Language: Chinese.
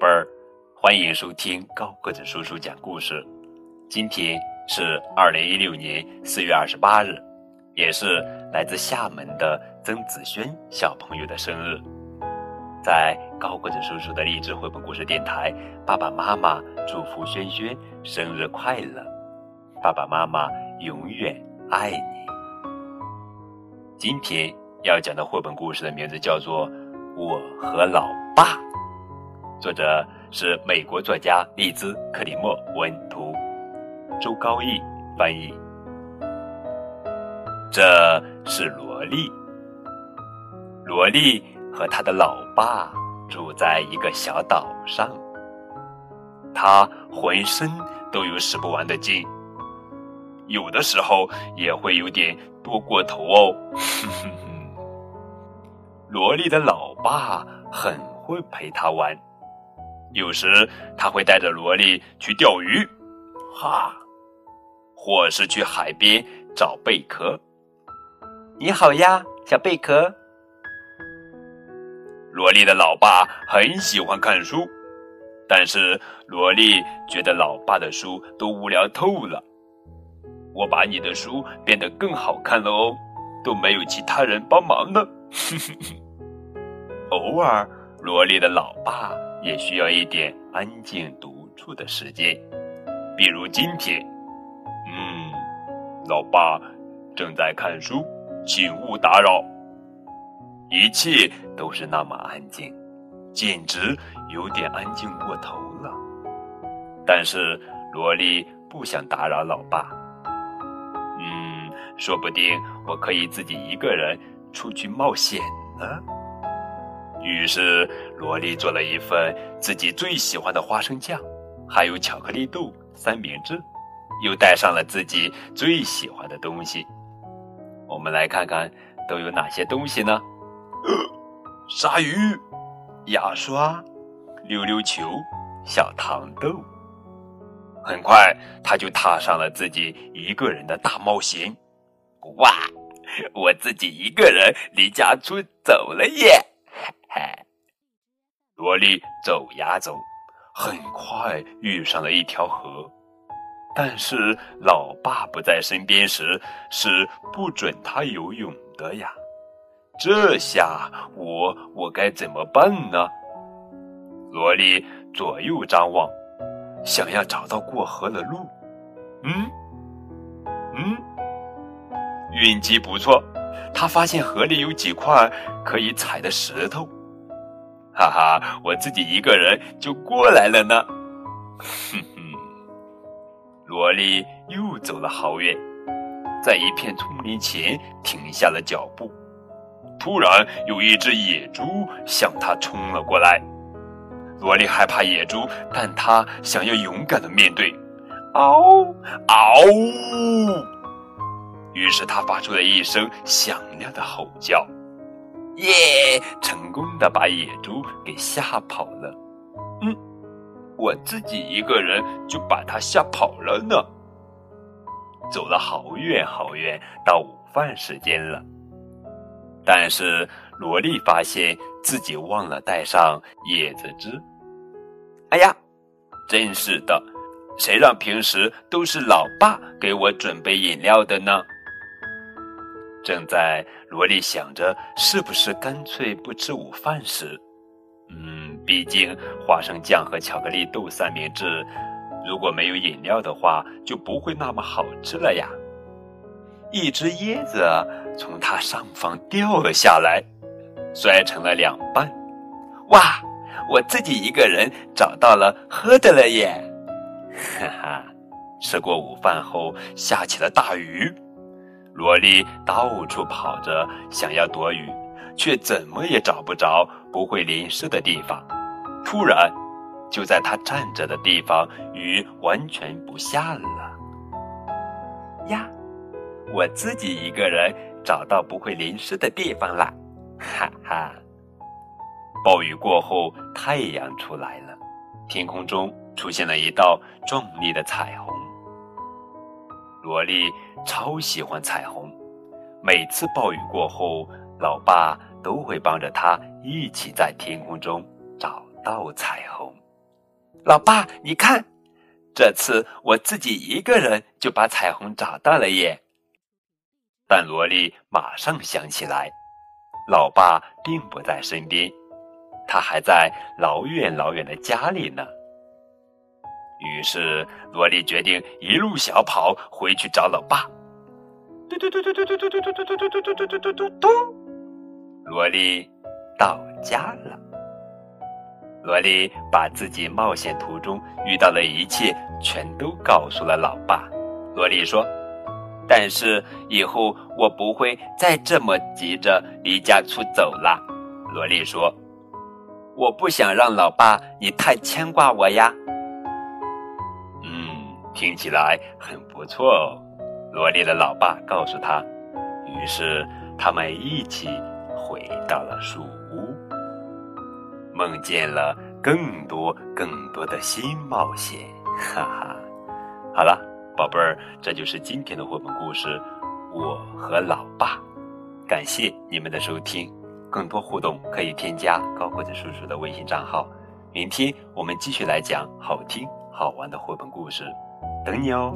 贝儿，欢迎收听高个子叔叔讲故事。今天是二零一六年四月二十八日，也是来自厦门的曾子轩小朋友的生日。在高个子叔叔的励志绘本故事电台，爸爸妈妈祝福轩轩生日快乐，爸爸妈妈永远爱你。今天要讲的绘本故事的名字叫做《我和老爸》。作者是美国作家利兹·克里莫文图，周高义翻译。这是萝莉。萝莉和他的老爸住在一个小岛上，他浑身都有使不完的劲，有的时候也会有点多过头哦。萝莉的老爸很会陪他玩。有时他会带着萝莉去钓鱼，哈，或是去海边找贝壳。你好呀，小贝壳。萝莉的老爸很喜欢看书，但是萝莉觉得老爸的书都无聊透了。我把你的书变得更好看了哦，都没有其他人帮忙呢。偶尔，萝莉的老爸。也需要一点安静独处的时间，比如今天。嗯，老爸正在看书，请勿打扰。一切都是那么安静，简直有点安静过头了。但是萝莉不想打扰老爸。嗯，说不定我可以自己一个人出去冒险呢。于是，萝莉做了一份自己最喜欢的花生酱，还有巧克力豆三明治，又带上了自己最喜欢的东西。我们来看看都有哪些东西呢？呃鲨鱼、牙刷、溜溜球、小糖豆。很快，他就踏上了自己一个人的大冒险。哇，我自己一个人离家出走了耶！嗨，萝莉走呀走，很快遇上了一条河，但是老爸不在身边时是不准他游泳的呀。这下我我该怎么办呢？萝莉左右张望，想要找到过河的路。嗯嗯，运气不错，他发现河里有几块可以踩的石头。哈哈，我自己一个人就过来了呢。哼哼，萝莉又走了好远，在一片丛林前停下了脚步。突然，有一只野猪向他冲了过来。萝莉害怕野猪，但她想要勇敢的面对。嗷嗷！于是他发出了一声响亮的吼叫。耶！成功的把野猪给吓跑了。嗯，我自己一个人就把它吓跑了呢。走了好远好远，到午饭时间了。但是萝莉发现自己忘了带上椰子汁。哎呀，真是的，谁让平时都是老爸给我准备饮料的呢？正在萝莉想着是不是干脆不吃午饭时，嗯，毕竟花生酱和巧克力豆三明治如果没有饮料的话，就不会那么好吃了呀。一只椰子从它上方掉了下来，摔成了两半。哇，我自己一个人找到了喝的了耶！哈哈，吃过午饭后下起了大雨。萝莉到处跑着，想要躲雨，却怎么也找不着不会淋湿的地方。突然，就在她站着的地方，雨完全不下了。呀，我自己一个人找到不会淋湿的地方了，哈哈！暴雨过后，太阳出来了，天空中出现了一道壮丽的彩虹。萝莉超喜欢彩虹，每次暴雨过后，老爸都会帮着她一起在天空中找到彩虹。老爸，你看，这次我自己一个人就把彩虹找到了耶！”但萝莉马上想起来，老爸并不在身边，他还在老远老远的家里呢。于是，萝莉决定一路小跑回去找老爸。嘟嘟嘟嘟嘟嘟嘟嘟嘟嘟嘟嘟嘟嘟嘟嘟嘟，萝莉到家了。萝莉把自己冒险途中遇到的一切全都告诉了老爸。萝莉说：“但是以后我不会再这么急着离家出走了。”萝莉说：“我不想让老爸你太牵挂我呀。”听起来很不错哦，萝莉的老爸告诉他。于是他们一起回到了树屋，梦见了更多更多的新冒险。哈哈，好了，宝贝儿，这就是今天的绘本故事《我和老爸》。感谢你们的收听，更多互动可以添加高个子叔叔的微信账号。明天我们继续来讲好听好玩的绘本故事。等你哦。